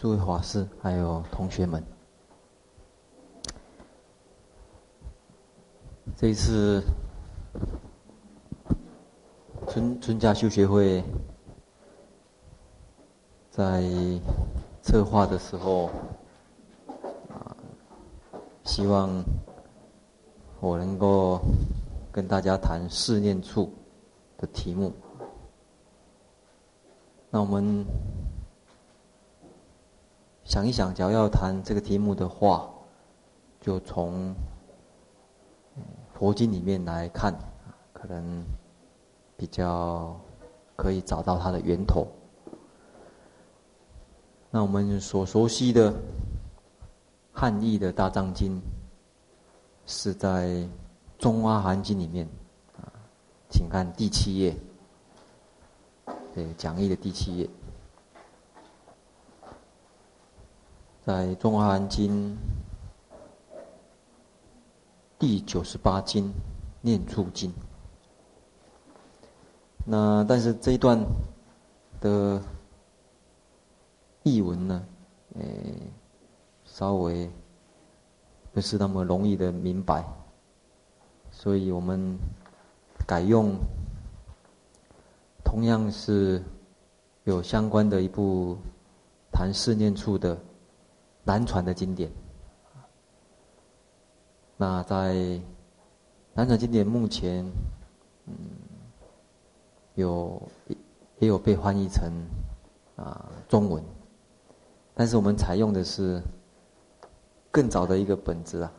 诸位法师，还有同学们，这一次春春假修学会在策划的时候，啊，希望我能够跟大家谈四念处的题目。那我们。想一想，假如要谈这个题目的话，就从佛经里面来看，可能比较可以找到它的源头。那我们所熟悉的汉译的大藏经，是在《中阿含经》里面，请看第七页，对，讲义的第七页。在《中华经》第九十八经念处经，那但是这一段的译文呢，诶，稍微不是那么容易的明白，所以我们改用同样是有相关的一部谈四念处的。南传的经典，那在南传经典目前，嗯，有也有被翻译成啊中文，但是我们采用的是更早的一个本子啊，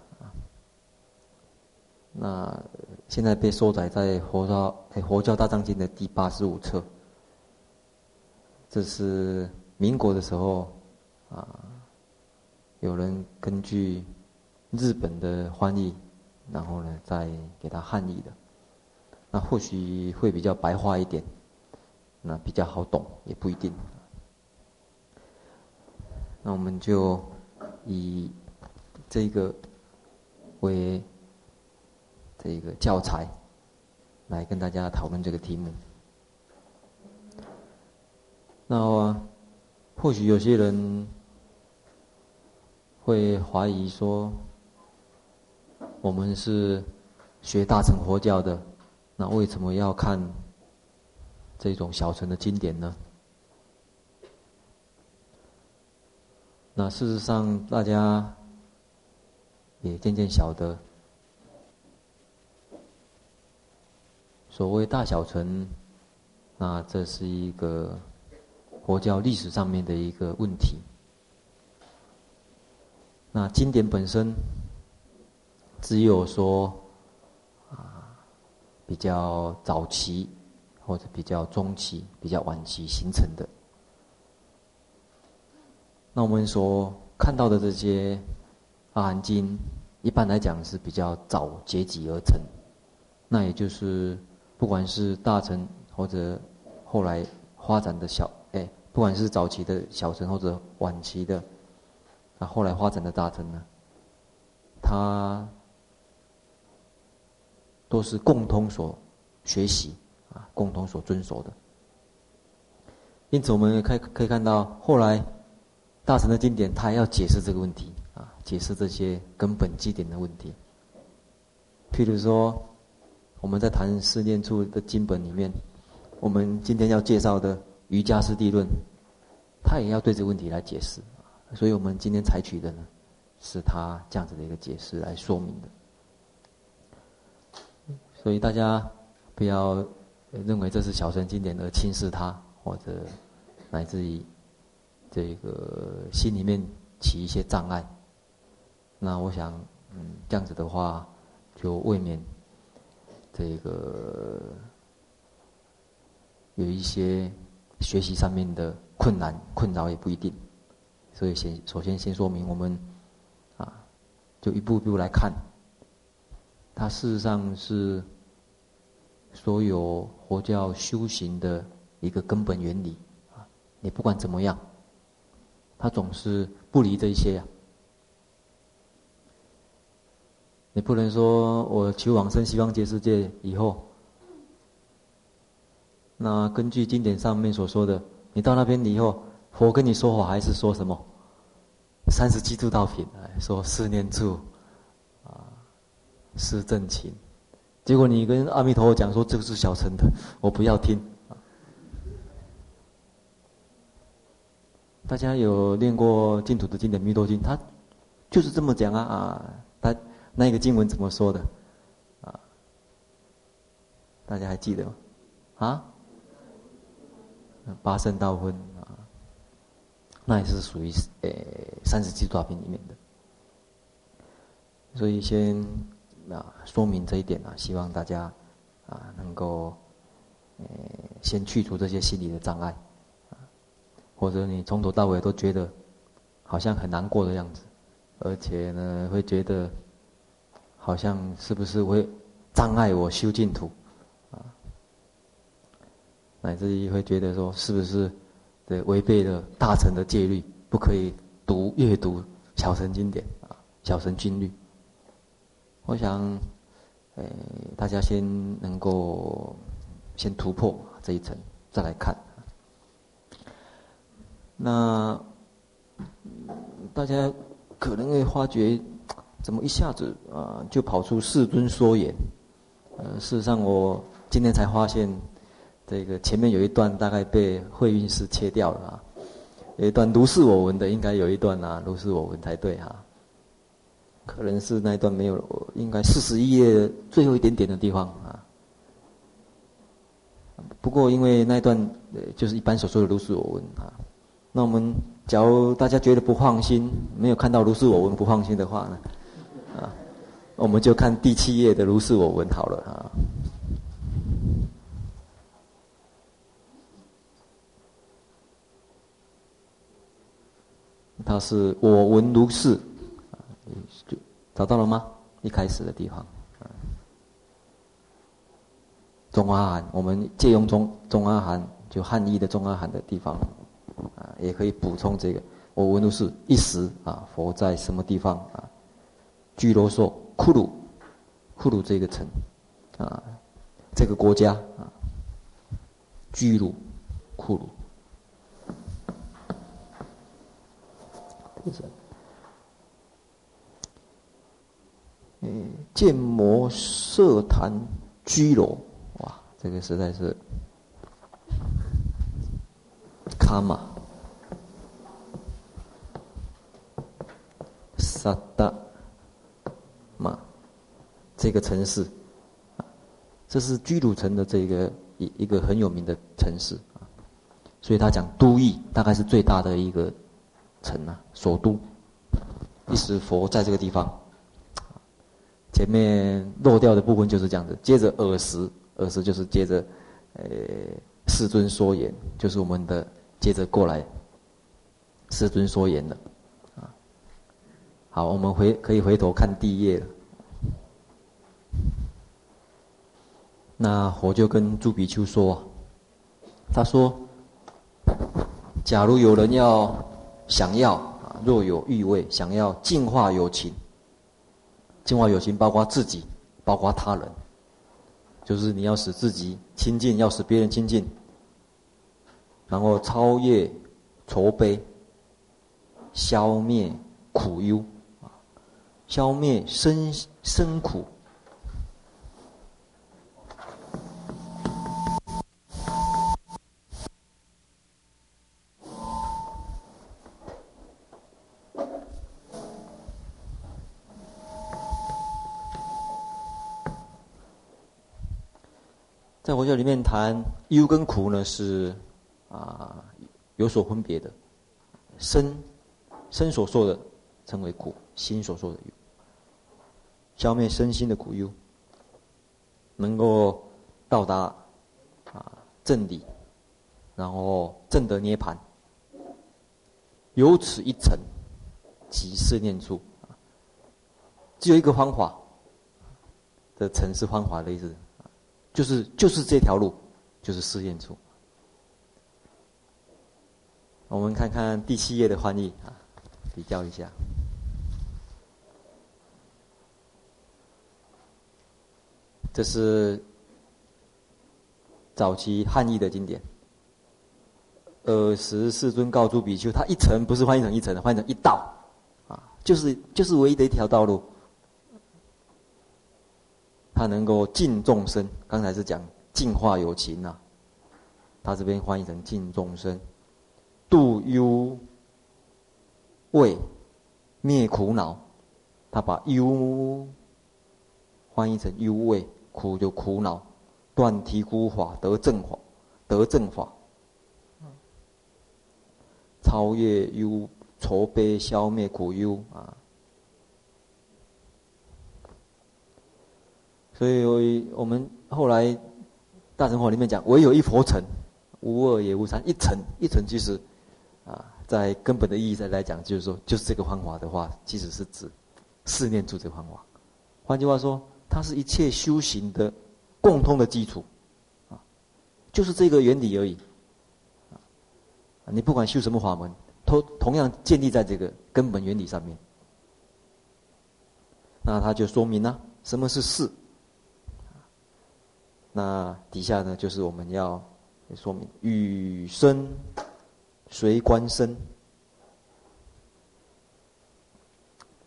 那现在被收载在佛教《佛教大藏经》的第八十五册，这是民国的时候啊。有人根据日本的翻译，然后呢，再给他汉译的，那或许会比较白话一点，那比较好懂，也不一定。那我们就以这个为这个教材，来跟大家讨论这个题目。那或许有些人。会怀疑说，我们是学大乘佛教的，那为什么要看这种小乘的经典呢？那事实上，大家也渐渐晓得，所谓大小乘，那这是一个佛教历史上面的一个问题。那经典本身，只有说啊，比较早期或者比较中期、比较晚期形成的。那我们所看到的这些阿含经，一般来讲是比较早结集而成。那也就是，不管是大乘或者后来发展的小，哎，不管是早期的小乘或者晚期的。那后来发展的大乘呢，他都是共同所学习啊，共同所遵守的。因此，我们可以可以看到，后来大乘的经典，他也要解释这个问题啊，解释这些根本基点的问题。譬如说，我们在谈四念处的经本里面，我们今天要介绍的《瑜伽师地论》，他也要对这个问题来解释。所以我们今天采取的呢，是他这样子的一个解释来说明的。所以大家不要认为这是小乘经典而轻视它，或者乃至于这个心里面起一些障碍。那我想，嗯，这样子的话，就未免这个有一些学习上面的困难、困扰也不一定。所以先首先先说明我们，啊，就一步一步来看，它事实上是所有佛教修行的一个根本原理啊。你不管怎么样，它总是不离这一些呀。你不能说我求往生西方极世界以后，那根据经典上面所说的，你到那边以后，佛跟你说法还是说什么？三十七度道品，说四念处，啊，是正勤。结果你跟阿弥陀佛讲说这个是小乘的，我不要听。大家有念过净土的经典《弥陀经》，他就是这么讲啊啊！他那个经文怎么说的？啊，大家还记得吗？啊？八圣道分，那也是属于呃三十七作品里面的。所以先啊说明这一点啊，希望大家啊能够呃先去除这些心理的障碍。或者你从头到尾都觉得好像很难过的样子，而且呢，会觉得好像是不是会障碍我修净土啊？乃至于会觉得说，是不是对违背了大乘的戒律，不可以读阅读小乘经典啊，小乘经律。我想，诶，大家先能够先突破这一层，再来看。那大家可能会发觉，怎么一下子啊就跑出世尊说言？呃，事实上我今天才发现，这个前面有一段大概被慧韵师切掉了啊，有一段如是我闻的，应该有一段啊如是我闻才对哈、可能是那一段没有，应该四十一页最后一点点的地方啊。不过因为那一段就是一般所说的如是我闻啊。那我们假如大家觉得不放心，没有看到如是我闻不放心的话呢，啊，我们就看第七页的如是我闻好了啊。它是我闻如是，啊，就找到了吗？一开始的地方，中阿含，我们借用中中阿含，就汉译的中阿含的地方。啊，也可以补充这个。我闻如是，一时啊，佛在什么地方啊？居罗说库鲁，库鲁这个城，啊，这个国家啊，居鲁，库鲁。嗯，建摩社坛居罗，哇，这个实在是卡玛。萨达玛这个城市，这是居鲁城的这个一一个很有名的城市，所以他讲都邑大概是最大的一个城啊，首都。一时佛在这个地方，前面漏掉的部分就是这样子。接着尔时，尔时就是接着，呃，世尊说言，就是我们的接着过来，世尊说言的。好，我们回可以回头看第一页了。那我就跟朱比丘说，他说，假如有人要想要啊，若有欲为，想要净化友情，净化友情包括自己，包括他人，就是你要使自己亲近，要使别人亲近，然后超越愁悲，消灭苦忧。消灭生生苦，佛教里面谈忧跟苦呢，是啊有所分别的。身身所受的称为苦，心所受的忧。消灭身心的苦忧，能够到达啊正理，然后证得涅槃，由此一层，即四念处。只有一个方法的层是方法的意思，就是就是这条路，就是试验处。我们看看第七页的翻译啊，比较一下。这是早期汉译的经典。尔时世尊告诸比丘，他一层不是翻译成一层的，翻译成一道啊，就是就是唯一的一条道路。它能够尽众生，刚才是讲净化有情呐、啊，他这边翻译成尽众生，度忧畏，灭苦恼，他把忧翻译成忧畏，苦就苦恼，断提孤法得正法，得正法，超越忧愁悲，消灭苦忧啊。所以我们后来大乘法里面讲，唯有一佛乘，无二也无三。一乘一乘，其实啊，在根本的意义上来讲，就是说，就是这个方法的话，其实是指四念住这个方法。换句话说，它是一切修行的共通的基础啊，就是这个原理而已。啊，你不管修什么法门，都同样建立在这个根本原理上面。那它就说明了什么是四。那底下呢，就是我们要说明与身随观身。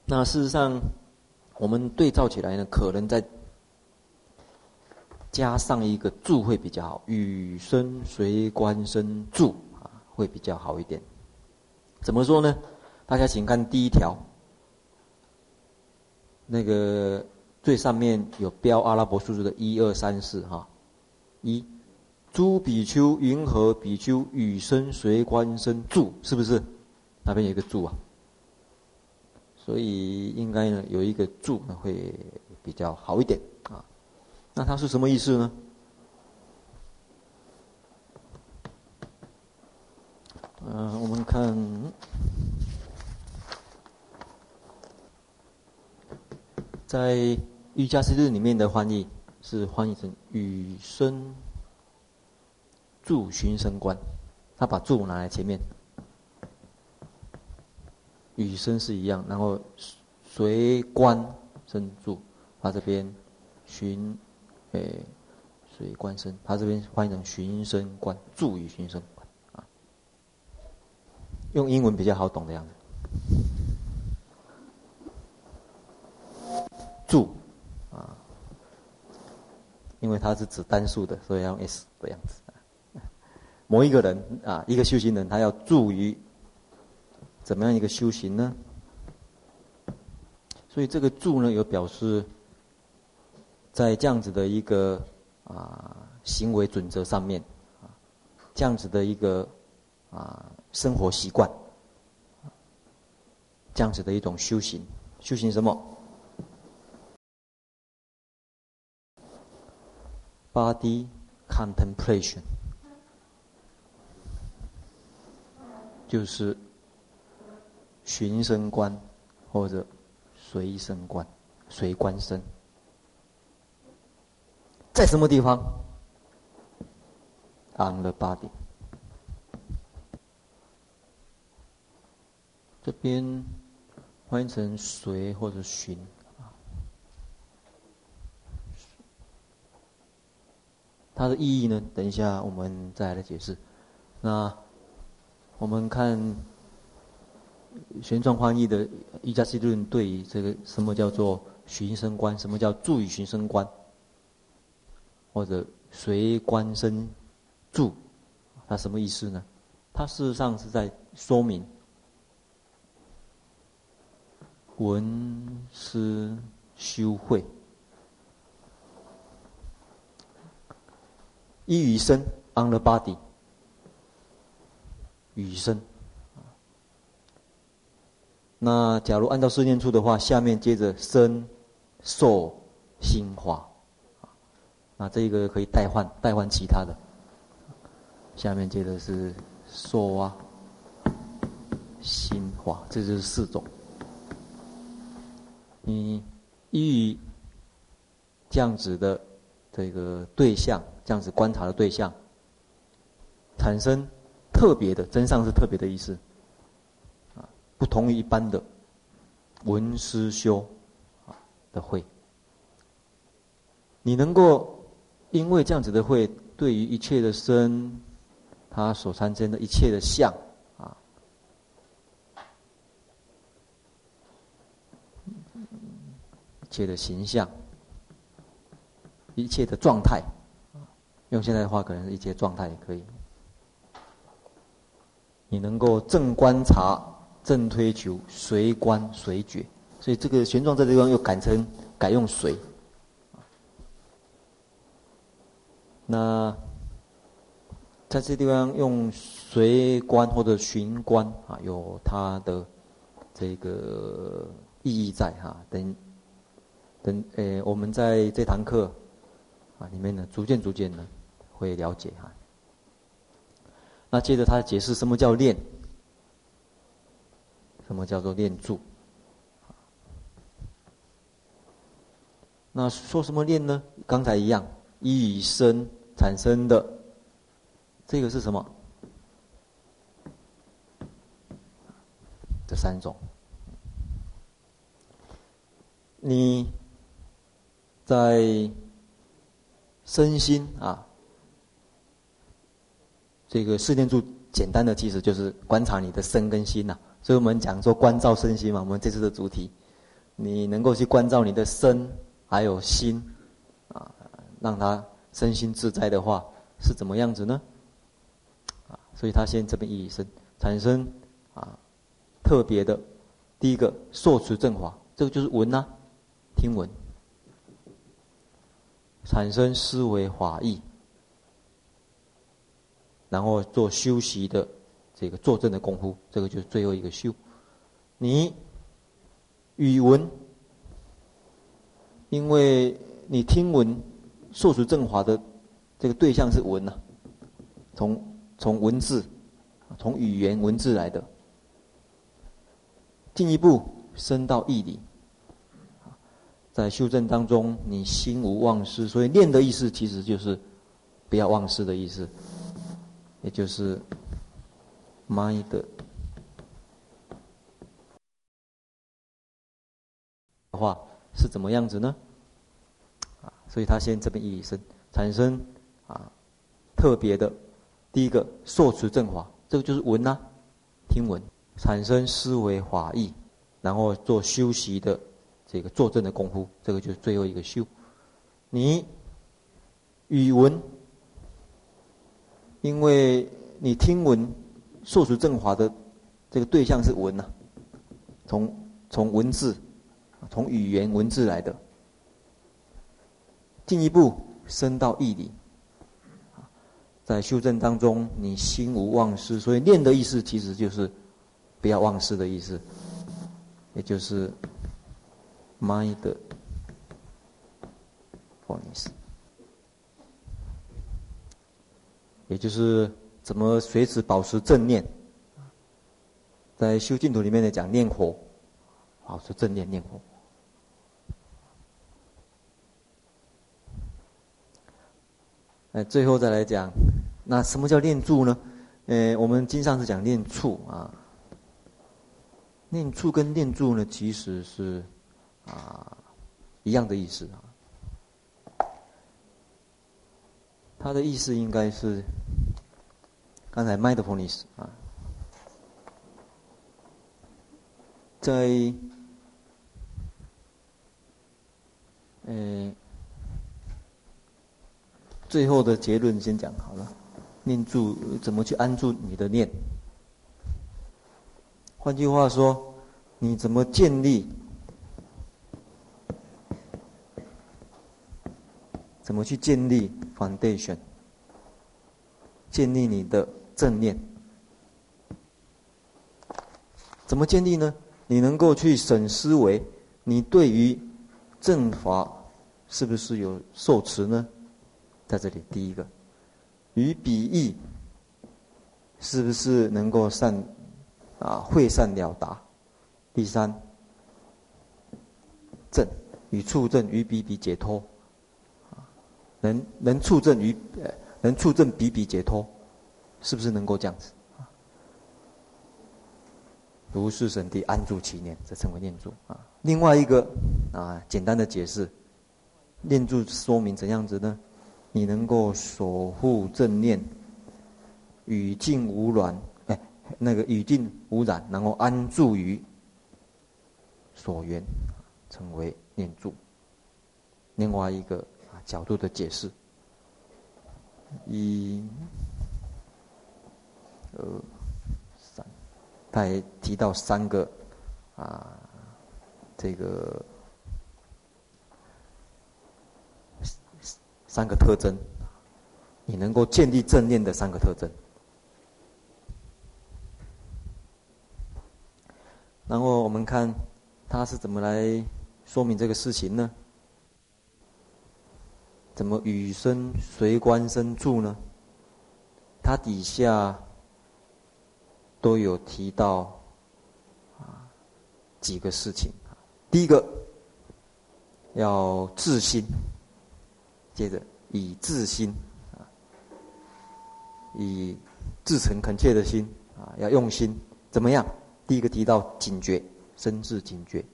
那事实上，我们对照起来呢，可能再加上一个住会比较好，与身随观身住啊，会比较好一点。怎么说呢？大家请看第一条，那个。最上面有标阿拉伯数字的一二三四哈，一，朱比丘云何比丘与身随观身住，是不是？那边有一个住啊，所以应该呢有一个住呢会比较好一点啊。那它是什么意思呢？嗯、呃，我们看。在瑜伽师日里面的翻译是翻译成“与身住寻声观”，他把“住”拿来前面，“与身”是一样，然后随观身住，他这边寻，诶，随观身，他这边翻译成“寻声观”，住与寻声观啊，用英文比较好懂的样子。住，因为它是指单数的，所以要用 s 的样子。某一个人啊，一个修行人，他要住于怎么样一个修行呢？所以这个住呢，有表示在这样子的一个啊行为准则上面，啊，这样子的一个啊生活习惯，这样子的一种修行，修行什么？Body contemplation，就是寻声观或者随声观、随观身，在什么地方？On the body。这边翻译成随或者寻。它的意义呢？等一下我们再来解释。那我们看玄奘翻译的《瑜伽师地论》对于这个什么叫做寻声观，什么叫住于寻声观，或者随观身住，它什么意思呢？它事实上是在说明闻思修慧。依于身，on the body，与身。那假如按照四念处的话，下面接着身、受、心、法。那这个可以代换，代换其他的。下面接着是受啊、心、法，这就是四种。你依于这样子的这个对象。这样子观察的对象，产生特别的真相是特别的意思，啊，不同于一般的文思修啊的会。你能够因为这样子的会，对于一切的身，他所产生的一切的相，啊，一切的形象，一切的状态，用现在的话，可能是一些状态也可以。你能够正观察、正推求、随观随觉，所以这个玄奘这地方又改成改用随。那在这地方用随观或者寻观啊，有它的这个意义在哈。等等，诶，我们在这堂课啊里面呢，逐渐逐渐呢会了解哈。那接着他解释什么叫念，什么叫做念住。那说什么念呢？刚才一样。一生产生的，这个是什么？这三种，你在身心啊，这个四念住简单的其实就是观察你的身跟心呐、所以我们讲说观照身心嘛，我们这次的主题，你能够去关照你的身还有心。啊让他身心自在的话，是怎么样子呢？啊，所以他先这边一生产生啊，特别的，第一个受持正法，这个就是闻呐、听闻，产生思维法义，然后做修习的这个坐正的功夫，这个就是最后一个修。你语文，因为你听闻。受持正法的这个对象是文呐、啊，从从文字，从语言文字来的。进一步升到义理，在修正当中，你心无忘失，所以念的意思其实就是不要忘失的意思，也就是 mind 的话是怎么样子呢？啊所以他先这边一生产生啊特别的，第一个受持正法，这个就是闻呐、听闻产生思维法义，然后做修习的这个坐正的功夫，这个就是最后一个修。你语文，因为你听闻受持正法的这个对象是闻呐、啊，从从文字，从语言文字来的。进一步升到义理，在修正当中，你心无忘失，所以念的意思其实就是不要忘失的意思，也就是 mindfulness，也就是怎么随时保持正念，在修净土里面呢讲念佛，保持正念念佛。哎，最后再来讲，那什么叫念住呢？呃，我们经上是讲念处啊，念处跟念住呢，其实是啊一样的意思啊。他的意思应该是刚才麦德福尼斯啊，在呃。最后的结论先讲好了，念住怎么去安住你的念？换句话说，你怎么建立？怎么去建立 foundation？建立你的正念？怎么建立呢？你能够去审思维，你对于正法是不是有受持呢？在这里，第一个，与彼义是不是能够善啊会善了达？第三，正与处正与彼比解脱，能能处正于能处正比比解脱，是不是能够这样子？如是神地安住其念，这称为念住啊。另外一个啊，简单的解释，念住说明怎样子呢？你能够守护正念，语境无染，哎，那个语境无染，然后安住于所缘，称为念住。另外一个角度的解释。一、二、三，他也提到三个啊，这个三个特征，你能够建立正念的三个特征。然后我们看他是怎么来说明这个事情呢？怎么与身随观身住呢？他底下都有提到啊几个事情。第一个要自心，接着以自心啊，以至诚恳切的心啊，要用心，怎么样？第一个提到警觉，深自警觉。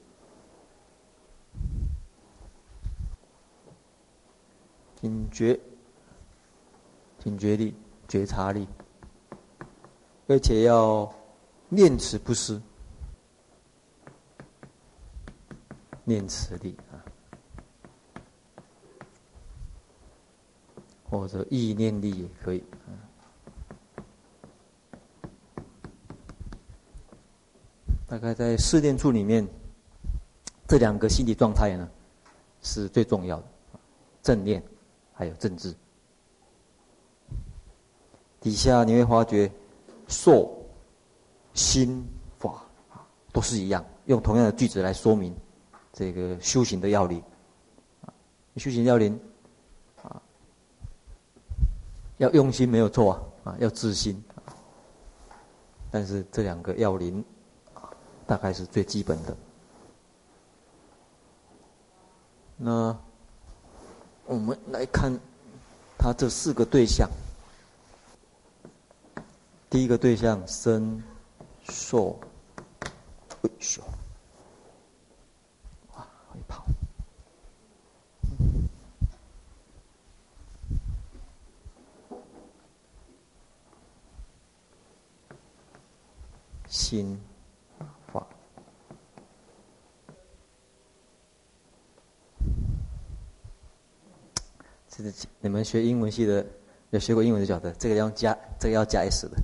警觉、警觉力、觉察力，而且要念慈不失，念慈力啊，或者意念力也可以。大概在四念处里面，这两个心理状态呢，是最重要的，正念。还有政治，底下你会发觉，受、心、法，都是一样，用同样的句子来说明这个修行的要领。修行要领啊，要用心没有错啊，啊，要自心。但是这两个要领，大概是最基本的。那。我们来看他这四个对象。第一个对象身受，哎呦，哇，会跑。心。你们学英文系的，有学过英文就晓得，这个要加，这个要加 s 的。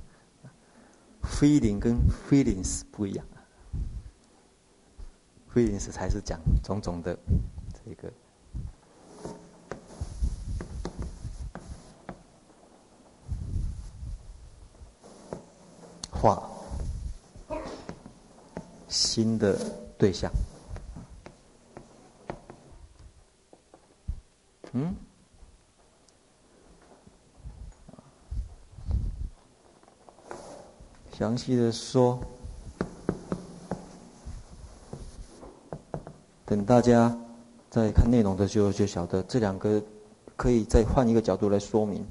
feeling 跟 feelings 不一样，feelings 才是讲种种的这个话，新的对象，嗯。详细的说，等大家在看内容的时候就晓得，这两个可以再换一个角度来说明。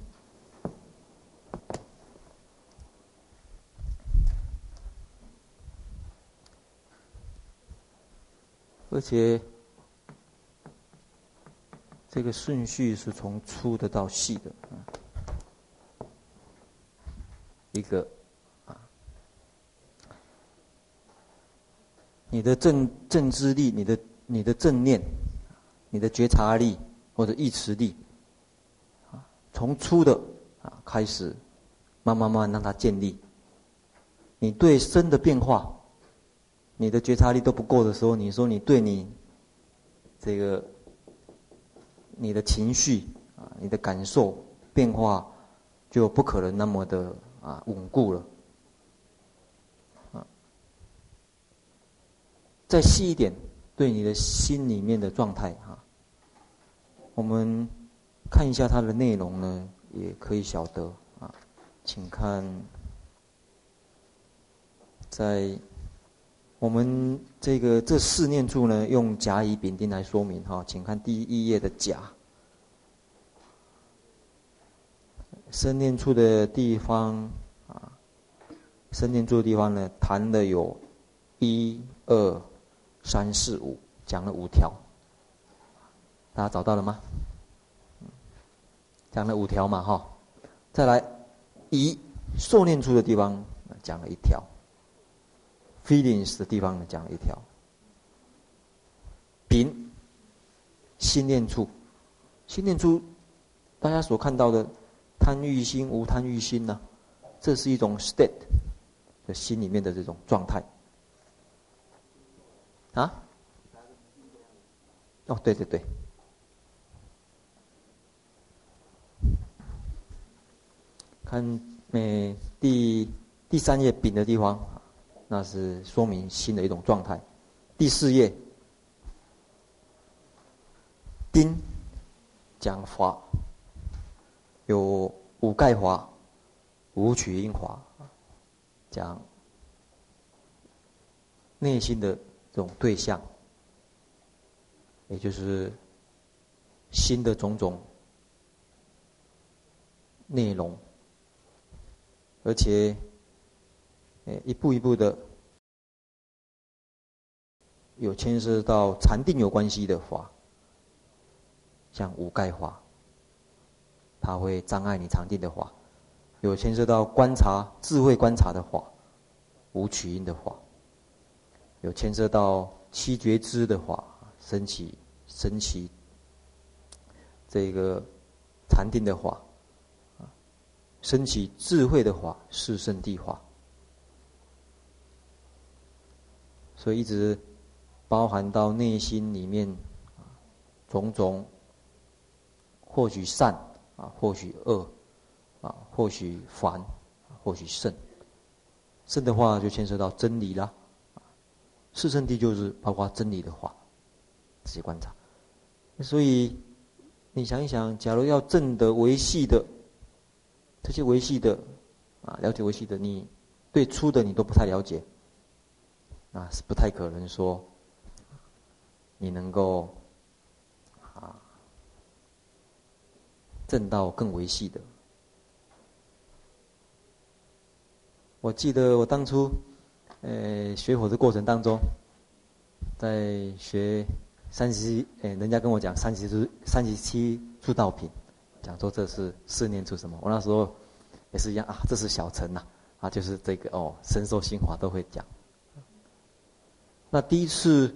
而且，这个顺序是从粗的到细的，一个。你的正正知力，你的你的正念，你的觉察力或者意识力，啊，从粗的啊开始，慢慢慢让它建立。你对身的变化，你的觉察力都不够的时候，你说你对你这个你的情绪啊，你的感受变化，就不可能那么的啊稳固了。再细一点，对你的心里面的状态哈，我们看一下它的内容呢，也可以晓得啊。请看，在我们这个这四念处呢，用甲乙丙丁来说明哈。请看第一页的甲，生念处的地方啊，生念处的地方呢，谈的有一二。三四五讲了五条，大家找到了吗？讲了五条嘛，哈。再来，乙受念处的地方讲了一条，feelings 的地方讲了一条，丙心念处，心念处，大家所看到的贪欲心、无贪欲心呢、这是一种 state 的心里面的这种状态。啊？哦，对对对。看，每第第三页丙的地方，那是说明新的一种状态。第四页丁讲法，有五盖法、五取因法，讲内心的这种对象，也就是心的种种内容。而且，一步一步的有牵涉到禅定有关系的法，像五盖法，它会障碍你禅定的法；有牵涉到观察智慧观察的法，无取因的法；有牵涉到七觉支的法，升起升起这个禅定的法。升起智慧的法是圣地法，所以一直包含到内心里面，种种或许善啊，或许恶啊，或许烦，或许圣。圣的话就牵涉到真理啦，是圣谛就是包括真理的话，仔细观察。所以你想一想，假如要证得维系的。这些维系的，啊，了解维系的，你对粗的你都不太了解，啊，是不太可能说你能够啊证到更维系的。我记得我当初，呃，学佛的过程当中，在学三十七，哎，人家跟我讲三十七三十七诸道品。讲说这是四念出什么？我那时候也是一样啊，这是小乘呐，啊，就是这个哦，深受心法都会讲。那第一次，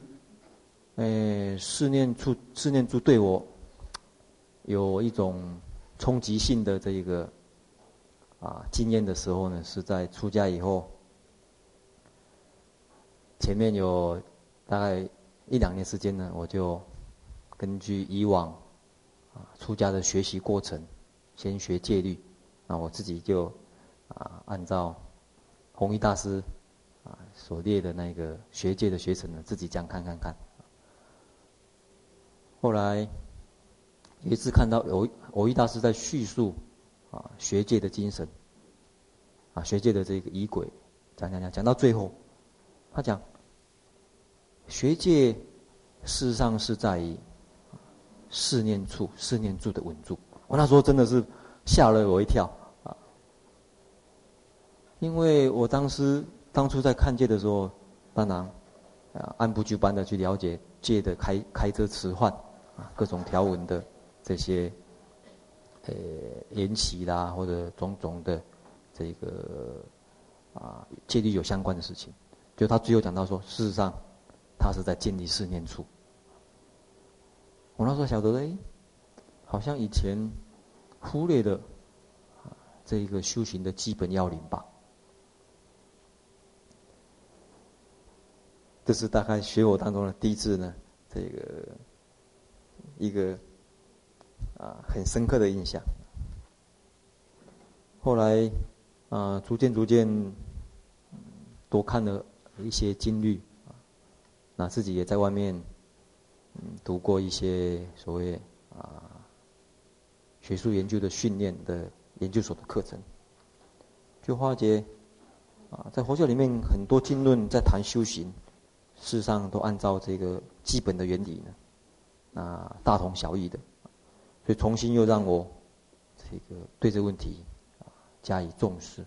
诶，四念出四念出对我有一种冲击性的这一个啊经验的时候呢，是在出家以后，前面有大概一两年时间呢，我就根据以往啊。出家的学习过程，先学戒律，那我自己就啊按照弘一大师啊所列的那个学戒的学程呢，自己这样看看看。后来有一次看到有藕益大师在叙述啊学戒的精神，啊学戒的这个仪轨，讲讲讲讲到最后，他讲学界事实上是在于。四念处，四念住的稳住。我那时候真的是吓了我一跳啊！因为我当时当初在看戒的时候，当然啊按部就班的去了解戒的开开遮持换啊各种条文的这些呃缘起啦，或者种种的这个啊戒律有相关的事情。就他最后讲到说，事实上他是在建立四念处。我那时候晓得，哎，好像以前忽略的这一个修行的基本要领吧。这是大概学我当中的第一次呢，这个一个啊很深刻的印象。后来啊，逐渐逐渐多看了一些经律，那自己也在外面。嗯，读过一些所谓啊学术研究的训练的研究所的课程，就发觉啊，在佛教里面很多经论在谈修行，事实上都按照这个基本的原理呢，啊大同小异的，所以重新又让我这个对这个问题啊加以重视，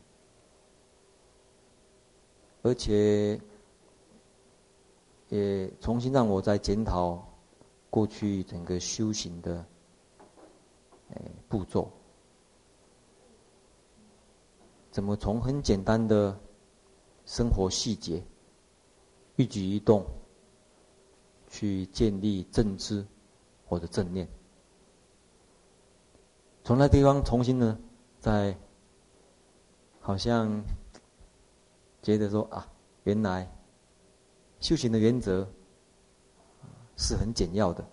而且也重新让我在检讨。过去整个修行的，步骤，怎么从很简单的生活细节、一举一动，去建立正知，或者正念。从那地方重新呢，在好像觉得说啊，原来修行的原则是很简要的。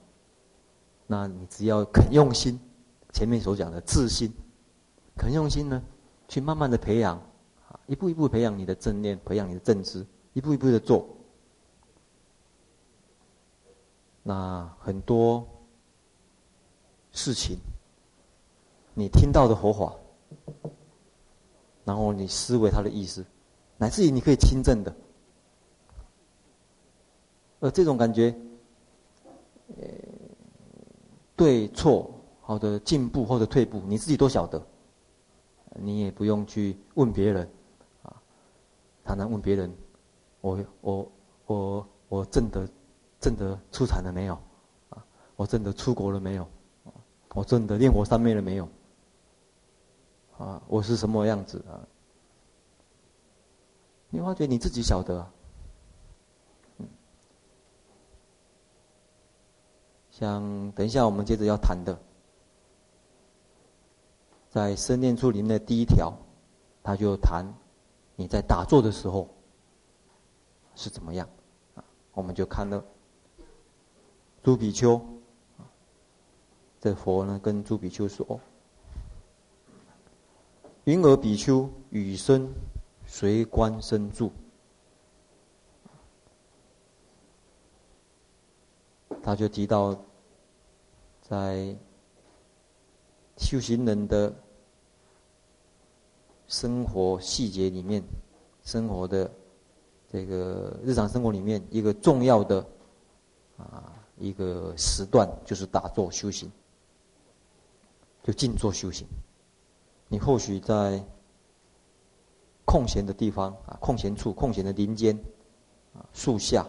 那你只要肯用心，前面所讲的自心，肯用心呢，去慢慢的培养，一步一步培养你的正念，培养你的正知，一步一步的做。那很多事情，你听到的佛法，然后你思维它的意思，乃至于你可以亲证的，而这种感觉，呃，对错，好的进步或者退步，你自己都晓得，你也不用去问别人，啊，常常问别人，我我我我证得证得初禅了没有？啊，我证得出国了没有？我证得炼火三昧了没有？啊，我是什么样子啊？你发觉你自己晓得啊。像等一下我们接着要谈的，在《生念处》里面的第一条，他就谈你在打坐的时候是怎么样？我们就看了朱比丘，这佛呢跟朱比丘说。云尔比丘，与身随观身住。他就提到，在修行人的生活细节里面，生活的这个日常生活里面，一个重要的啊一个时段，就是打坐修行，就静坐修行。你或许在空闲的地方啊，空闲处、空闲的林间啊，树下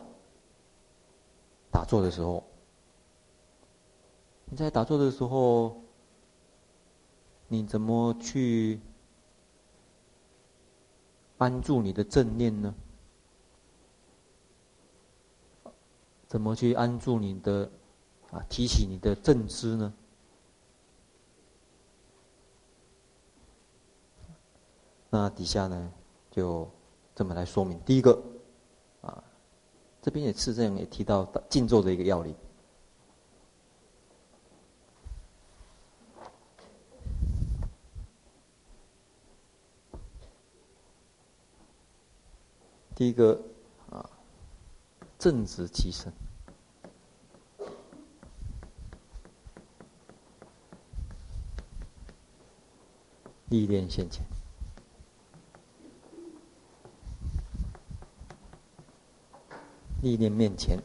打坐的时候，你在打坐的时候，你怎么去安住你的正念呢？怎么去安住你的啊，提起你的正知呢？那底下呢，就这么来说明。第一个，啊，这边也是这样也提到静坐的一个要领。第一个，啊，正直其身，历练现前。历练面前，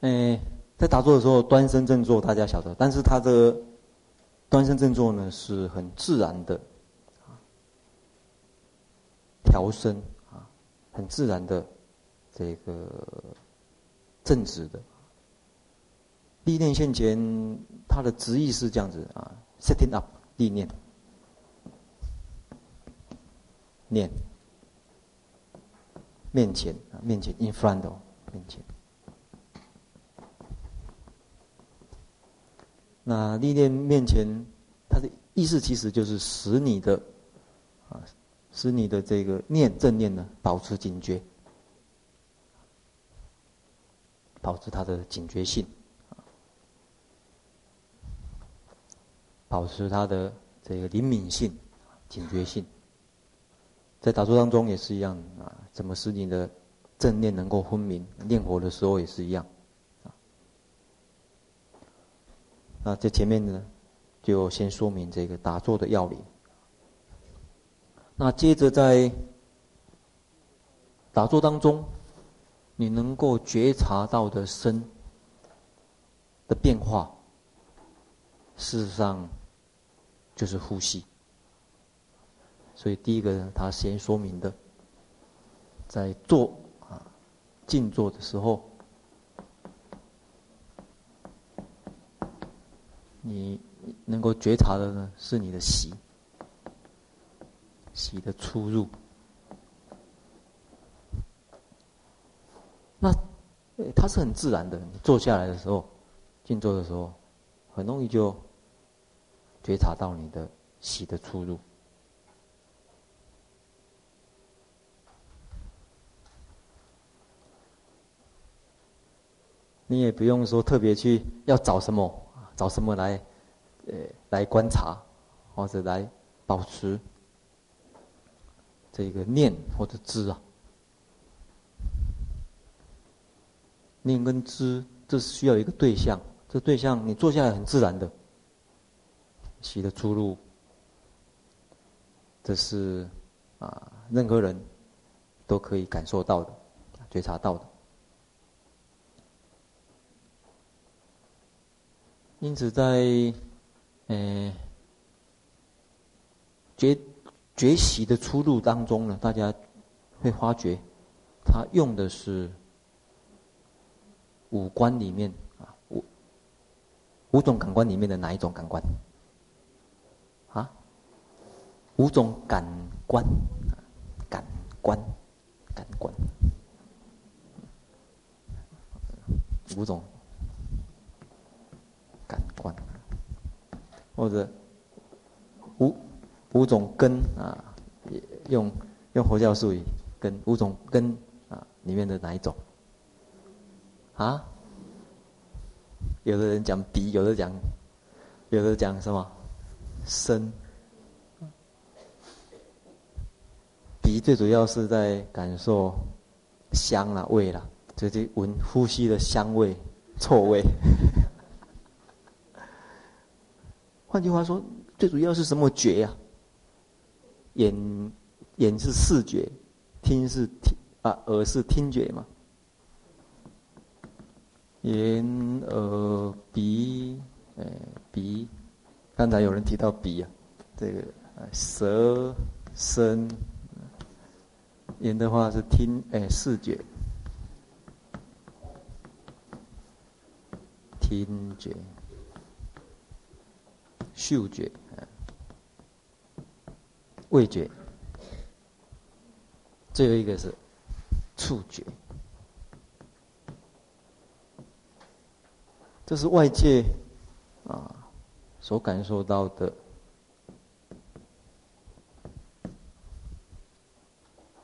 哎，在打坐的时候端身正坐，大家晓得。但是他的端身正坐呢，是很自然的，调身啊，很自然的这个正直的。立念现前，他的直译是这样子啊，setting up，立念，念，面前啊，面前，in front of，面前。那历练面前，它的意思其实就是使你的啊，使你的这个念正念呢，保持警觉，保持它的警觉性。保持他的这个灵敏性、警觉性，在打坐当中也是一样啊。怎么使你的正念能够分明？念佛的时候也是一样啊。那这前面呢，就先说明这个打坐的要领。那接着在打坐当中，你能够觉察到的身的变化，事实上。就是呼吸，所以第一个呢，他先说明的，在坐啊静坐的时候，你能够觉察的呢是你的息，息的出入。那它是很自然的，你坐下来的时候，静坐的时候，很容易就觉察到你的喜的出入。你也不用说特别去要找什么，找什么来，呃，来观察，或者来保持这个念或者知啊。念跟知，这是需要一个对象，这对象你坐下来很自然的，习的出入，这是啊，任何人都可以感受到的，觉察到的。因此在，在呃觉觉习的出路当中呢，大家会发觉，他用的是五官里面啊五五种感官里面的哪一种感官？啊，五种感官，感官，感官，五种。感官，或者五五种根啊，用用佛教术语，根五种根啊，里面的哪一种？啊？有的人讲鼻，有的讲，有的讲什么？身。鼻最主要是在感受香啦、味啦，直接闻呼吸的香味、臭味。换句话说，最主要是什么觉呀、眼眼是视觉，听是听啊，耳是听觉嘛。眼、耳、鼻，哎，鼻，刚才有人提到鼻啊，这个舌、身，眼的话是听，哎，视觉，听觉。嗅觉，味觉，最后一个是触觉。这是外界啊所感受到的。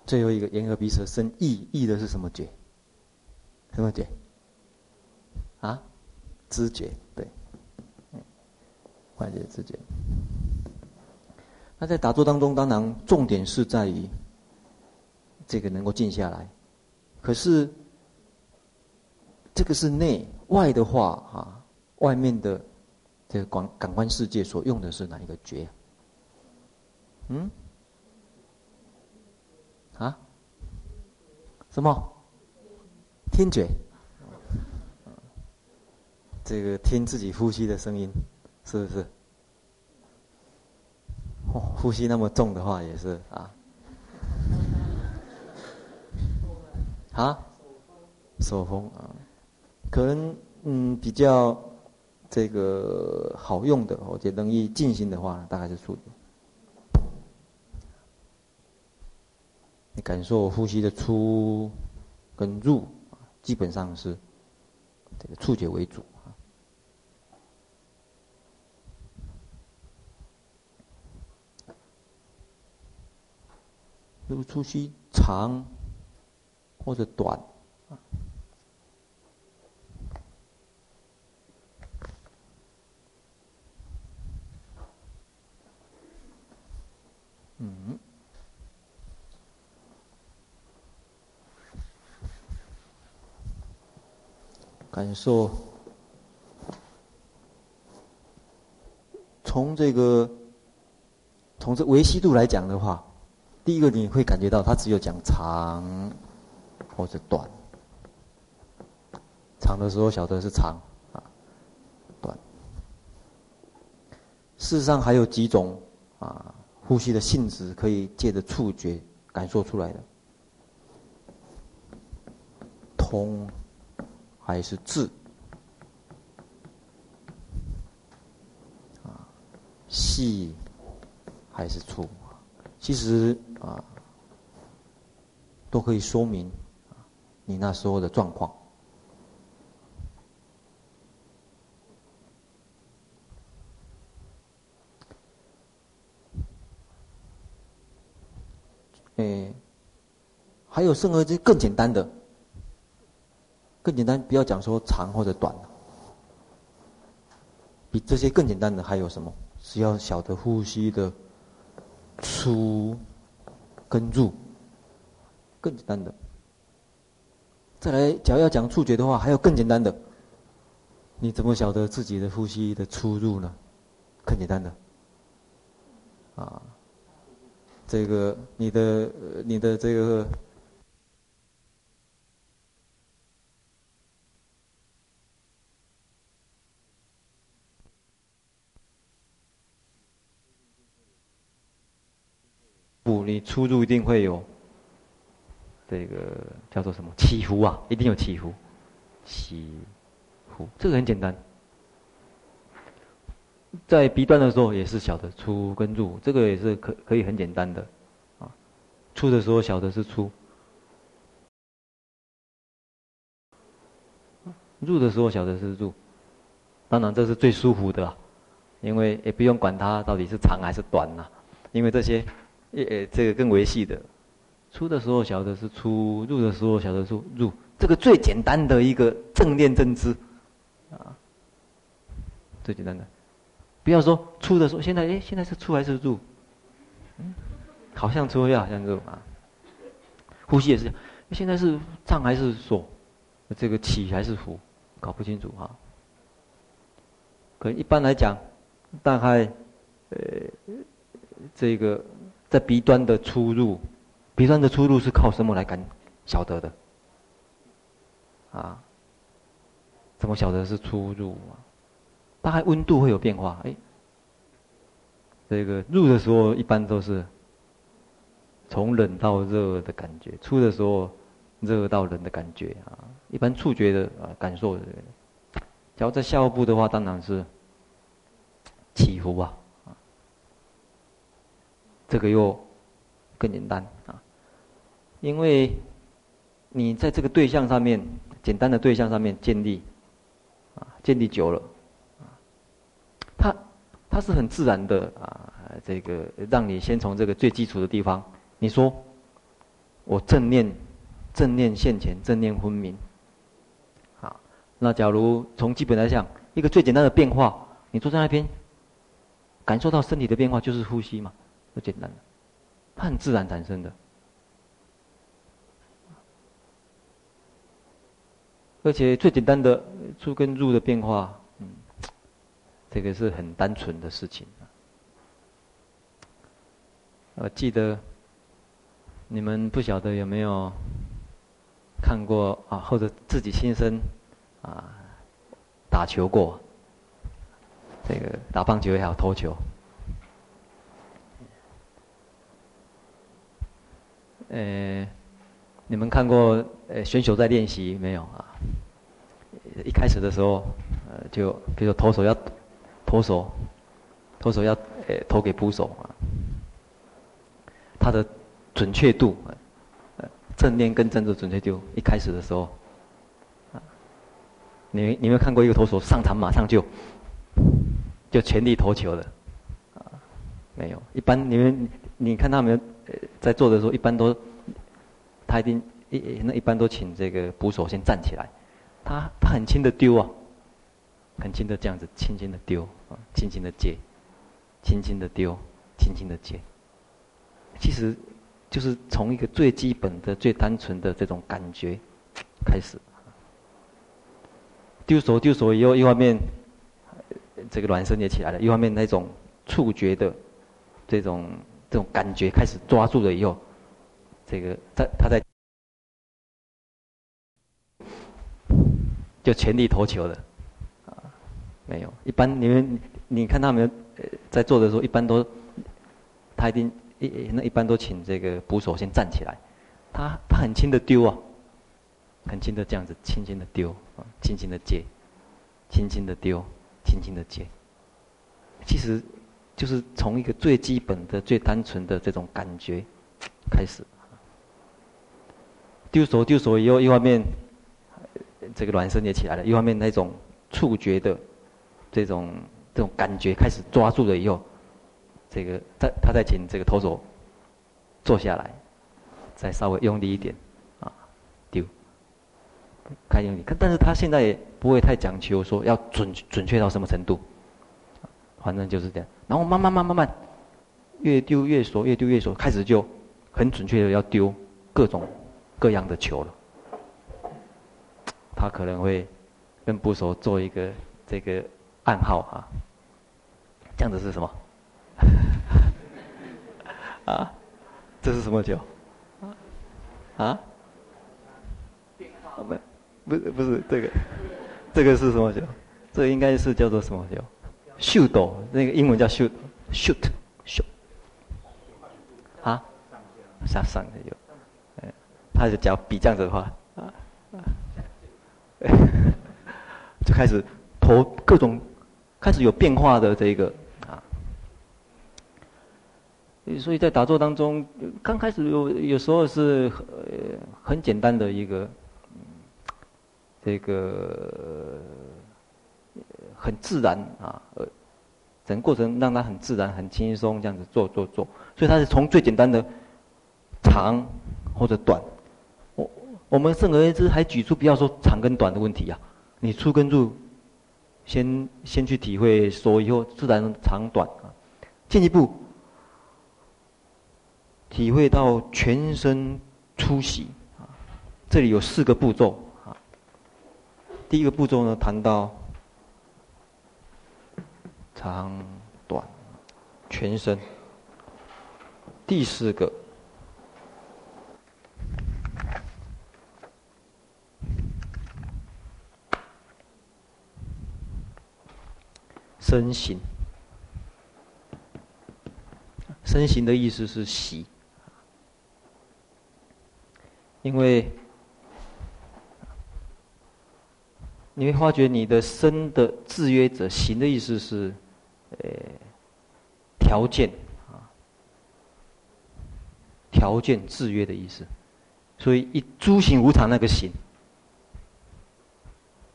最后一个眼耳鼻舌身意，意的是什么觉？什么觉？啊，知觉，对。外界之间，那在打坐当中，当然重点是在于这个能够静下来。可是这个是内外的话，啊，外面的这个感感官世界所用的是哪一个觉？嗯？啊？什么？听觉？这个听自己呼吸的声音。是不是？哦，呼吸那么重的话，也是啊。啊？手风啊，可能嗯比较这个好用的，我觉得容易进行的话，大概是触觉。你感受呼吸的出跟入，基本上是这个触觉为主。如果出息长或者短，嗯，感受从这个从这维系度来讲的话。第一个你会感觉到，它只有讲长或者短。长的时候晓得是长啊，短。事实上还有几种啊，呼吸的性质可以借着触觉感受出来的，通还是滞啊，细还是粗。其实啊，都可以说明你那时候的状况。哎，还有甚而这更简单的，更简单，不要讲说长或者短，比这些更简单的还有什么？是要晓得呼吸的出跟住，更简单的。再来，假如要讲触觉的话，还有更简单的。你怎么晓得自己的呼吸的出入呢？更简单的，啊。这个你的你的这个，你出入一定会有这个叫做什么？起伏啊，一定有起伏，起伏，这个很简单。在鼻端的时候也是小的出跟入，这个也是可可以很简单的，啊，出的时候小的是出，入的时候小的是入，当然这是最舒服的，因为也不用管它到底是长还是短呐，因为这些，呃，这个更维系的，出的时候晓得是出，入的时候晓得是入，这个最简单的一个正念正知，啊，最简单的。不要说出的时候，现在哎，现在是出还是入？嗯，好像出又好像入啊。呼吸也是，现在是胀还是缩？这个起还是伏？搞不清楚哈。可一般来讲，大概呃，这个在鼻端的出入，鼻端的出入是靠什么来感晓得的？啊？怎么晓得是出入啊？大概温度会有变化，哎，这个入的时候一般都是从冷到热的感觉，出的时候热到冷的感觉啊。一般触觉的啊感受，假如在下部的话，当然是起伏啊，这个又更简单啊，因为你在这个对象上面，简单的对象上面建立啊，建立久了。啊它，它是很自然的啊，这个让你先从这个最基础的地方，你说，我正念，正念现前，正念分明。啊，那假如从基本来讲，一个最简单的变化，你坐在那边，感受到身体的变化就是呼吸嘛，不简单了，它很自然产生的，而且最简单的出跟入的变化。嗯这个是很单纯的事情。我记得你们不晓得有没有看过啊，或者自己亲身啊打球过，这个打棒球也好，投球。呃，你们看过呃选手在练习没有啊？一开始的时候，呃，就比如说投手要。投手，投手要呃投给捕手啊，他的准确度，呃，正念跟正的准确度，一开始的时候，啊，你你有没有看过一个投手上场马上就就全力投球的，啊，没有，一般你们你看他们在做的时候，一般都他一定一那一般都请这个捕手先站起来，他他很轻的丢啊。很轻的这样子，轻轻的丢，轻轻的接，轻轻的丢，轻轻的接。其实，就是从一个最基本的、最单纯的这种感觉开始。丢手丢手以后，一方面这个卵生也起来了，一方面那种触觉的这种这种感觉开始抓住了以后，这个在他在就全力投球了。没有，一般你们你看他们在做的时候，一般都他一定一那一般都请这个捕手先站起来，他他很轻的丢啊，很轻的这样子轻轻的丢，轻轻的接，轻轻的丢，轻轻的接。其实就是从一个最基本的、最单纯的这种感觉 开始。丢手丢手以后，一方面这个卵生也起来了，一方面那种触觉的这种这种感觉开始抓住了以后，这个再他再请这个投手坐下来，再稍微用力一点，啊，丢，开用力。但是他现在也不会太讲求说要准准确到什么程度，反正就是这样。然后慢慢慢慢慢，越丢越熟，越丢越熟，开始就很准确的要丢各种。各样的球了，他可能会跟捕手做一个这个暗号啊，这样子是什么？啊，这是什么球？啊？不，不是不是这个，这个是什么球？这应该是叫做什么球秀斗那个英文叫 shoot，shoot，shoot。啊？向上的球。他就脚比这样子的话，就开始投各种，开始有变化的这个啊。所以在打坐当中，刚开始有有时候是呃很简单的一个，这个很自然啊，呃，整个过程让他很自然、很轻松这样子做做做。所以他是从最简单的长或者短。我我们甚而言之，还举出不要说长跟短的问题啊，你出跟入，先先去体会，说以后自然长短啊，进一步体会到全身出息啊，这里有四个步骤啊。第一个步骤呢，谈到长短全身，第四个。身形，身形的意思是习，因为你会发觉你的身的制约者，形的意思是，呃，条件啊，条件制约的意思，所以一诸行无常那个行，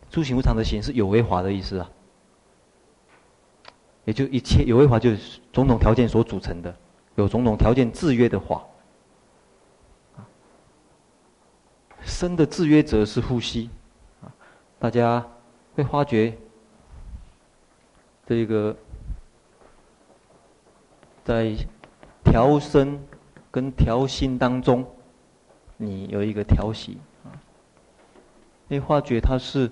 诸行无常的行是有为法的意思啊。也就一切有为法，就是种种条件所组成的，有种种条件制约的法。生的制约者是呼吸，啊，大家会发觉，这个在调身跟调心当中，你有一个调息，啊，会发觉它是，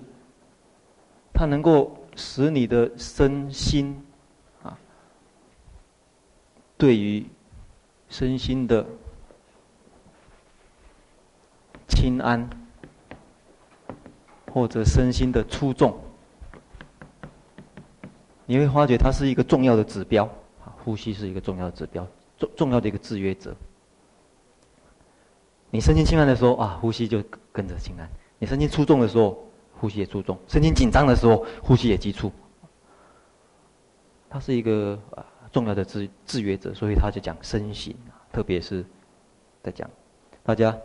它能够使你的身心。啊对于身心的轻安，或者身心的出众，你会发觉它是一个重要的指标。呼吸是一个重要的指标，重重要的一个制约者。你身心轻安的时候啊，呼吸就跟着轻安；你身心粗重的时候，呼吸也粗重；身心紧张的时候，呼吸也急促。它是一个啊。重要的制制约者，所以他就讲身形，特别是在讲大家，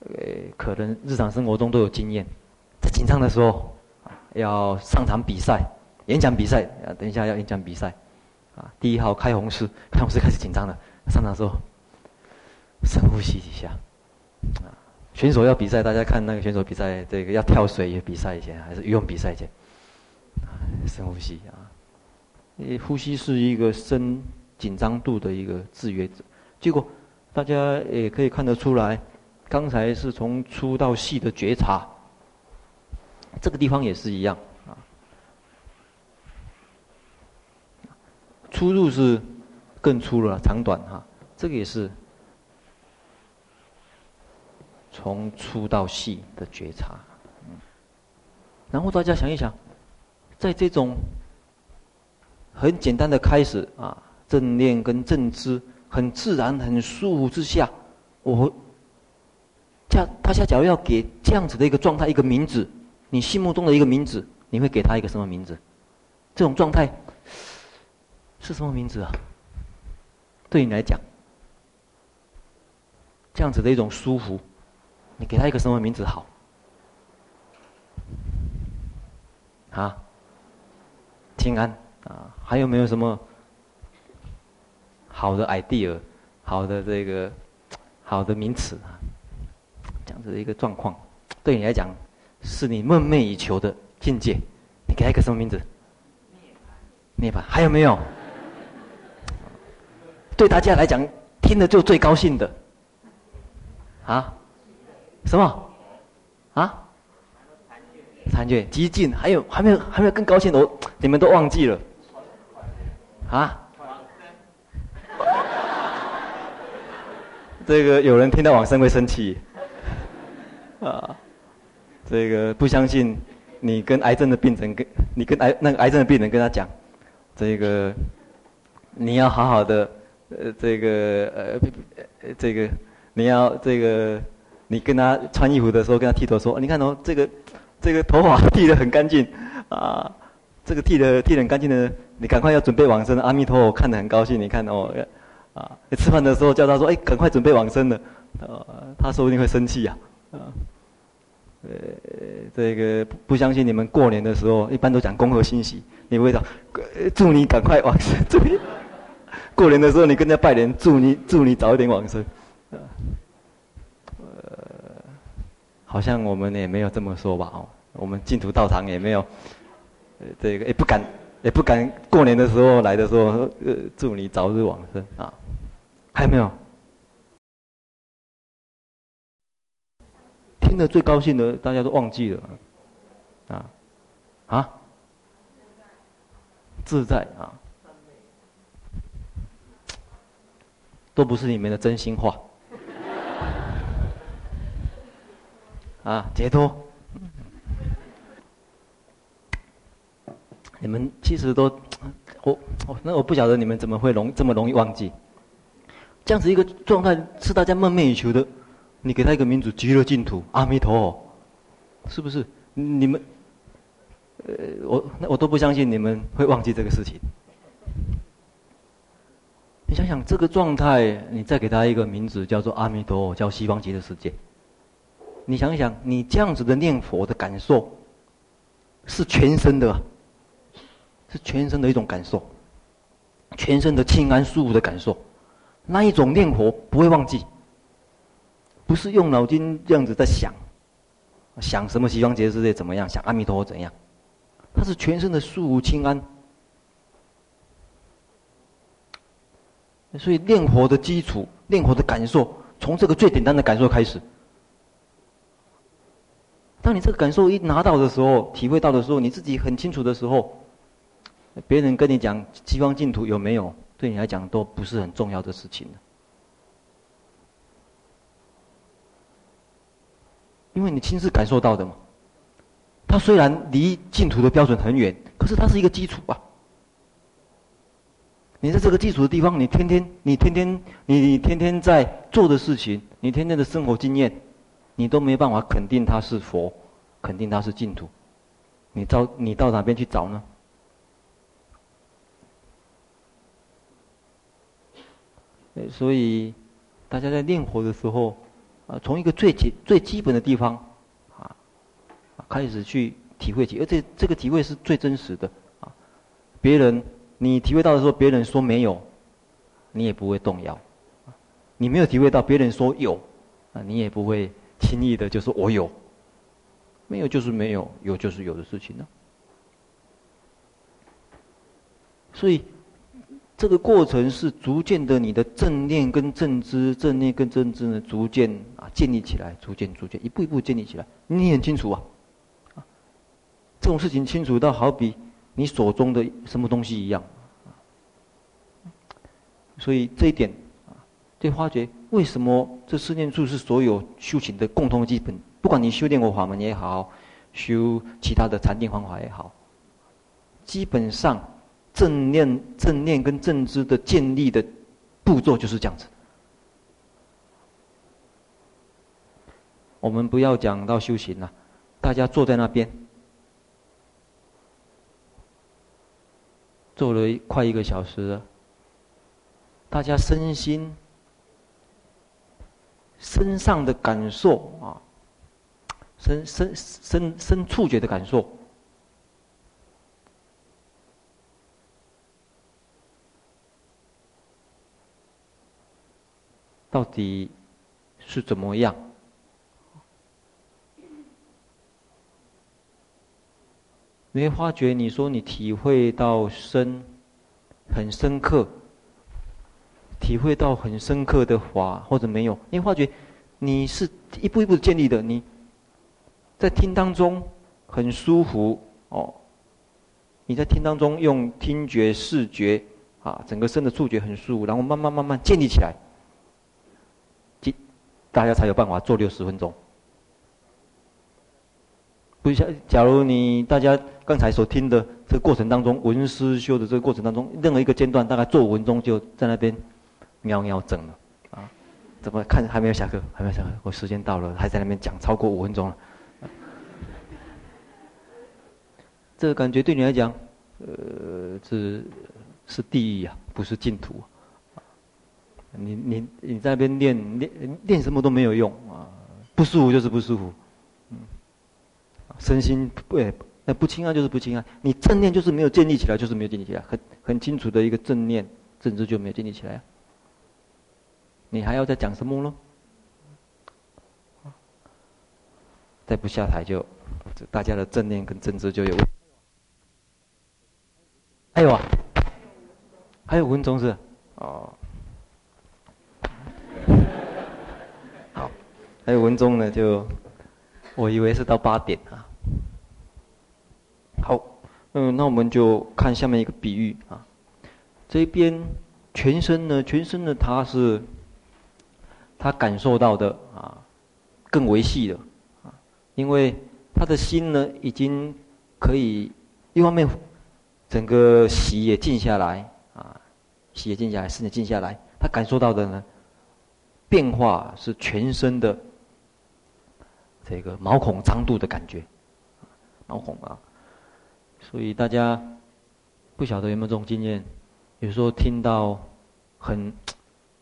呃，可能日常生活中都有经验，在紧张的时候，要上场比赛、演讲比赛，啊，等一下要演讲比赛，啊，第一号开红式，开红式开始紧张了，上场的时候深呼吸一下，啊，选手要比赛，大家看那个选手比赛，这个要跳水也比赛一下，还是游泳比赛一下，深呼吸啊。呼吸是一个深紧张度的一个制约者，结果大家也可以看得出来，刚才是从粗到细的觉察，这个地方也是一样出。入是更粗了，长短哈，这个也是从粗到细的觉察。然后大家想一想，在这种。很简单的开始啊，正念跟正知很自然、很舒服之下，我，这样大家假如要给这样子的一个状态一个名字，你心目中的一个名字，你会给他一个什么名字？这种状态，是什么名字啊？对你来讲，这样子的一种舒服，你给他一个什么名字好？啊？平安啊？还有没有什么好的 idea？好的这个好的名词啊？这样子的一个状况，对你来讲，是你梦寐以求的境界。你给他一个什么名字？涅槃。还有没有？对大家来讲，听的就最高兴的，啊，什么？啊？残缺、极尽，还有还没有还没有更高兴的？我你们都忘记了，啊？这个有人听到往生会生气，啊？这个不相信，你跟癌症的病人跟你跟癌那个癌症的病人跟他讲，这个你要好好的。呃，这个呃，这个你要这个，你跟他穿衣服的时候，跟他剃头说，你看哦，这个这个头发剃得很干净啊，这个剃得剃得很干净的，你赶快要准备往生。阿弥陀佛看得很高兴，你看哦，啊，你吃饭的时候叫他说，哎，赶快准备往生了，啊，他说不定会生气呀，啊，呃，这个不相信你们过年的时候，一般都讲恭贺新喜，你会讲，祝你赶快往生，祝你。过年的时候，你跟人家拜年，祝你祝你早一点往生，呃，好像我们也没有这么说吧？哦，我们净土道场也没有，呃，这个也不敢也不敢过年的时候来的时候，呃，祝你早日往生啊，还有没有？听得最高兴的，大家都忘记了，啊，啊，自在啊。都不是你们的真心话，啊，解脱，你们其实都，我我那我不晓得你们怎么会容这么容易忘记，这样子一个状态是大家梦寐以求的，你给他一个名字极乐净土阿弥陀佛，是不是？你们，呃，我那我都不相信你们会忘记这个事情。你想想这个状态，你再给他一个名字，叫做阿弥陀佛，叫西方极乐世界。你想想，你这样子的念佛的感受，是全身的，是全身的一种感受，全身的清安舒服的感受。那一种念佛不会忘记，不是用脑筋这样子在想，想什么西方极乐世界怎么样，想阿弥陀佛怎样，它是全身的舒服清安。所以念佛的基础，念佛的感受，从这个最简单的感受开始。当你这个感受一拿到的时候，体会到的时候，你自己很清楚的时候，别人跟你讲西方净土有没有，对你来讲都不是很重要的事情。因为你亲自感受到的嘛。它虽然离净土的标准很远，可是它是一个基础啊。你在这个基础的地方，你天天，你天天，你你天天在做的事情，你天天的生活经验，你都没办法肯定它是佛，肯定它是净土。你到你到哪边去找呢？所以，大家在念佛的时候，啊，从一个最基最基本的地方，啊，开始去体会起，而且这个体会是最真实的，啊，别人。你体会到的时候，别人说没有，你也不会动摇；你没有体会到，别人说有，啊，你也不会轻易的就说我有。没有就是没有，有就是有的事情呢。所以，这个过程是逐渐的，你的正念跟正知，正念跟正知呢，逐渐啊建立起来，逐渐逐渐一步一步建立起来。你很清楚啊，啊，这种事情清楚到好比。你手中的什么东西一样，所以这一点啊，就发觉为什么这四念处是所有修行的共同基本。不管你修炼过法门也好，修其他的禅定方法也好，基本上正念、正念跟正知的建立的步骤就是这样子。我们不要讲到修行了，大家坐在那边。做了快一个小时了，大家身心身上的感受啊，身身身身触觉的感受，到底是怎么样？你会发觉，你说你体会到深，很深刻，体会到很深刻的法，或者没有？你会发觉，你是一步一步建立的。你在听当中很舒服哦，你在听当中用听觉、视觉啊，整个身的触觉很舒服，然后慢慢慢慢建立起来，大家才有办法做六十分钟。不像，假如你大家刚才所听的这个过程当中，文思修的这个过程当中，任何一个阶段，大概做五分钟就在那边喵喵整了，啊，怎么看还没有下课，还没有下课，我时间到了，还在那边讲超过五分钟了，这个感觉对你来讲，呃，是是地狱啊，不是净土，你你你在那边练练练什么都没有用啊，不舒服就是不舒服。嗯。身心不，那不轻安就是不轻安。你正念就是没有建立起来，就是没有建立起来，很很清楚的一个正念正知就没有建立起来啊。你还要再讲什么呢？再不下台就，大家的正念跟正知就有。还有啊，还有五分钟是？哦。好，还有五分钟呢，就我以为是到八点啊。嗯，那我们就看下面一个比喻啊。这边全身呢，全身呢，他是他感受到的啊，更为细的啊，因为他的心呢，已经可以一方面整个息也静下来啊，息也静下来，身也静下来，他感受到的呢，变化是全身的这个毛孔张度的感觉，毛孔啊。所以大家不晓得有没有这种经验？有时候听到很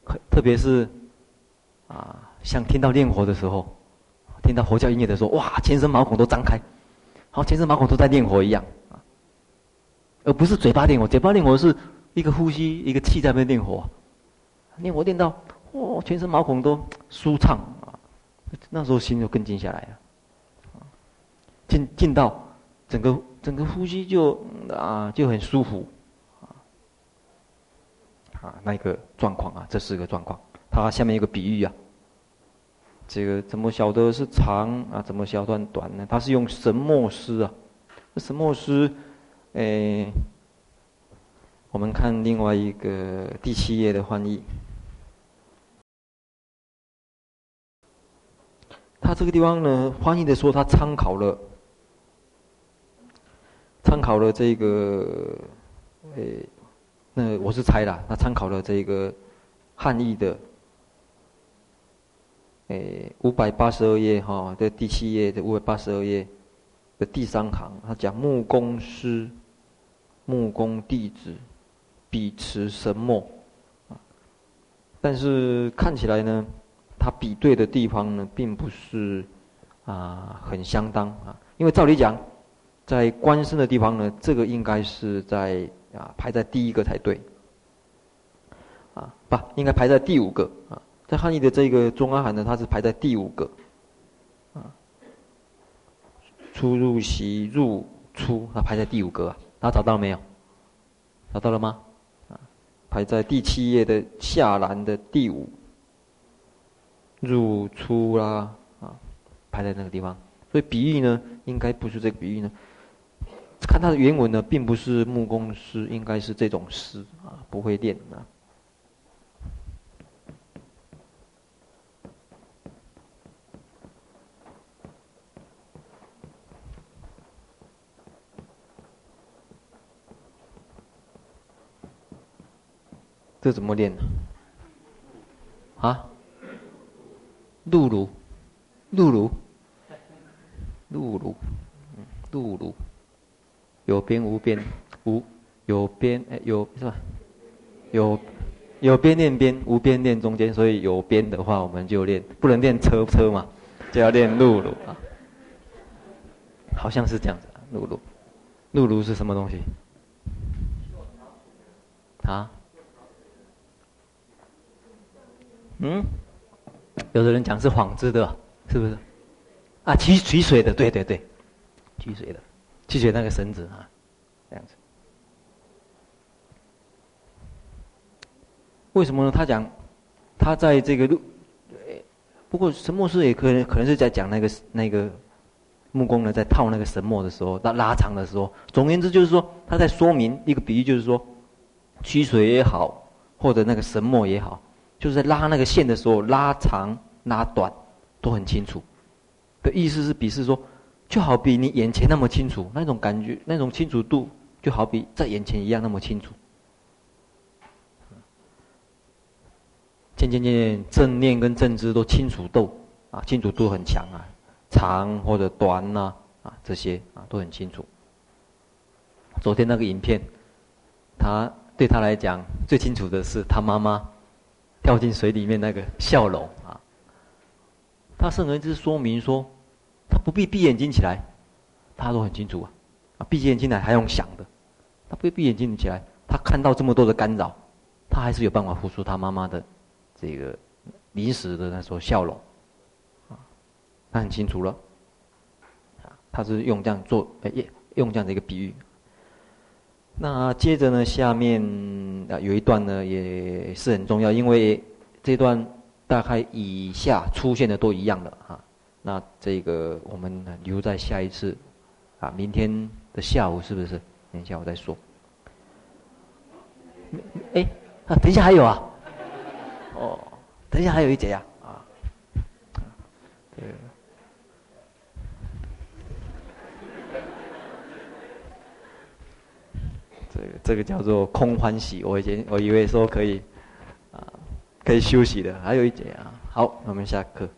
很，特别是啊，像听到念佛的时候，听到佛教音乐的时候，哇，全身毛孔都张开，好，全身毛孔都在念佛一样啊，而不是嘴巴念佛。嘴巴念佛是一个呼吸，一个气在那边念佛，念佛念到哇，全身毛孔都舒畅啊，那时候心就更静下来了，静静到整个。整个呼吸就啊就很舒服，啊，啊那个状况啊，这是个状况。它下面一个比喻啊，这个怎么晓得是长啊？怎么晓得短呢？它是用神墨师啊，神墨师，诶，我们看另外一个第七页的翻译，他这个地方呢，翻译的说他参考了。参考了这个，诶，那我是猜啦，他参考了这个汉译的，诶，五百八十二页哈，这第七页的五百八十二页的第三行，他讲木工师，木工弟子，比持神墨，但是看起来呢，他比对的地方呢，并不是啊很相当啊，因为照理讲。在观身的地方呢，这个应该是在啊排在第一个才对，啊不应该排在第五个啊，在汉译的这个中阿含呢，它是排在第五个，啊出入息入出，它排在第五个啊，大家找到了没有？找到了吗？啊，排在第七页的下栏的第五，入出啦啊，排在那个地方，所以比喻呢，应该不是这个比喻呢。看他的原文呢，并不是木工师，应该是这种师啊，不会练啊。这怎么练呢？啊？露露露露露露，嗯，露露。有边无边，无有边哎有是吧？有有边念边，无边念中间，所以有边的话我们就练，不能练车车嘛，就要练露露啊。好像是这样子露露露露是什么东西？啊？嗯？有的人讲是纺织的，是不是？啊，取取水的，对对对，取水的，取水那个绳子啊，这样子。为什么呢？他讲，他在这个路，不过神墨师也可能可能是在讲那个那个木工呢，在套那个神墨的时候，拉拉长的时候，总而言之就是说，他在说明一个比喻，就是说，取水也好，或者那个神墨也好，就是在拉那个线的时候，拉长拉短都很清楚。的意思是比是说，就好比你眼前那么清楚，那种感觉，那种清楚度，就好比在眼前一样那么清楚。渐渐渐渐，正念跟正知都清楚度啊，清楚度很强啊，长或者短呐啊，啊，这些啊都很清楚。昨天那个影片，他对他来讲最清楚的是他妈妈掉进水里面那个笑容啊。他甚至说明说，他不必闭眼睛起来，他都很清楚啊。啊，闭眼睛来还用想的，他不必闭眼睛起来，他看到这么多的干扰，他还是有办法付出他妈妈的。这个临时的那时候笑容，啊，他很清楚了，他是用这样做，哎，用这样的一个比喻。那接着呢，下面啊有一段呢也是很重要，因为这段大概以下出现的都一样的啊。那这个我们留在下一次，啊，明天的下午是不是？等一下我再说。哎，啊，等一下还有啊。哦，等一下还有一节呀，啊，对，这个这个叫做空欢喜，我以前我以为说可以，啊，可以休息的，还有一节啊，好，我们下课。